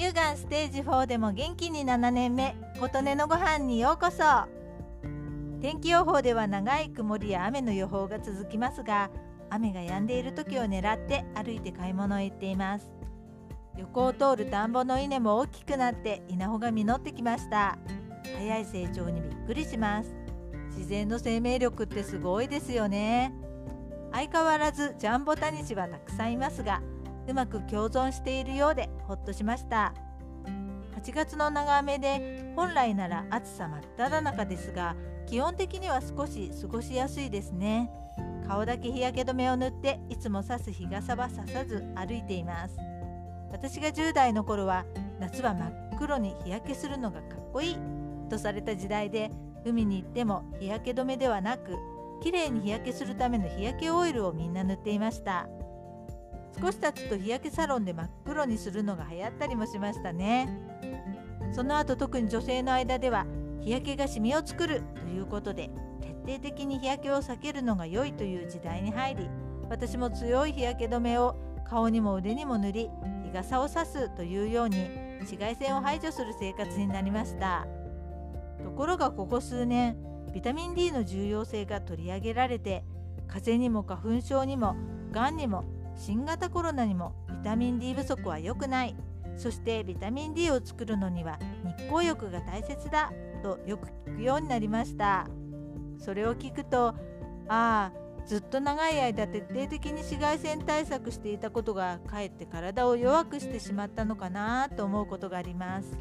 乳がんステージ4でも元気に7年目。琴音のご飯にようこそ。天気予報では長い曇りや雨の予報が続きますが雨が止んでいる時を狙って歩いて買い物へ行っています。横を通る田んぼの稲も大きくなって稲穂が実ってきました。早い成長にびっくりします。自然の生命力ってすごいですよね。相変わらずジャンボタニシはたくさんいますがうまく共存しているようでほっとしました。8月の長雨で本来なら暑さ真っ只中ですが基本的には少し過ごしやすいですね。顔だけ日焼け止めを塗っていつも差す日傘はささず歩いています。私が10代の頃は夏は真っ黒に日焼けするのがかっこいいとされた時代で海に行っても日焼け止めではなく綺麗に日焼けするための日焼けオイルをみんな塗っていました。少し経つと日焼けサロンで真っ黒にするのが流行ったりもしましたね。その後特に女性の間では日焼けがシミを作るということで徹底的に日焼けを避けるのが良いという時代に入り私も強い日焼け止めを顔にも腕にも塗り日傘を差すというように紫外線を排除する生活になりました。ところがここ数年ビタミン D の重要性が取り上げられて風邪にも花粉症にもがんにも新型コロナにもビタミン D 不足は良くない。そしてビタミン D を作るのには日光浴が大切だ。とよく聞くようになりました。それを聞くとああずっと長い間徹底的に紫外線対策していたことがかえって体を弱くしてしまったのかな。と思うことがあります。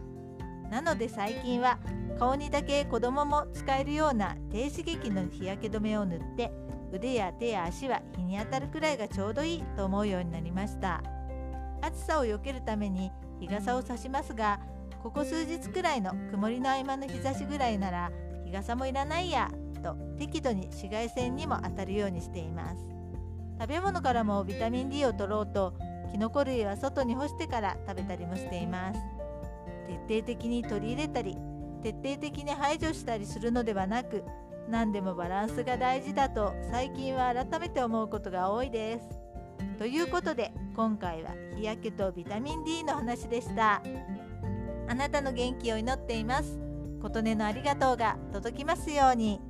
なので最近は顔にだけ子供も使えるような低刺激の日焼け止めを塗って腕や手や足は日に当たるくらいがちょうどいいと思うようになりました。暑さを避けるために日傘を差しますがここ数日くらいの曇りの合間の日差しぐらいなら日傘もいらないやと適度に紫外線にも当たるようにしています。食べ物からもビタミン D を取ろうとキノコ類は外に干してから食べたりもしています。徹底的に取り入れたり徹底的に排除したりするのではなく何でもバランスが大事だと最近は改めて思うことが多いです。ということで今回は日焼けとビタミン D の話でした。あなたの元気を祈っています。琴音のありがとうが届きますように。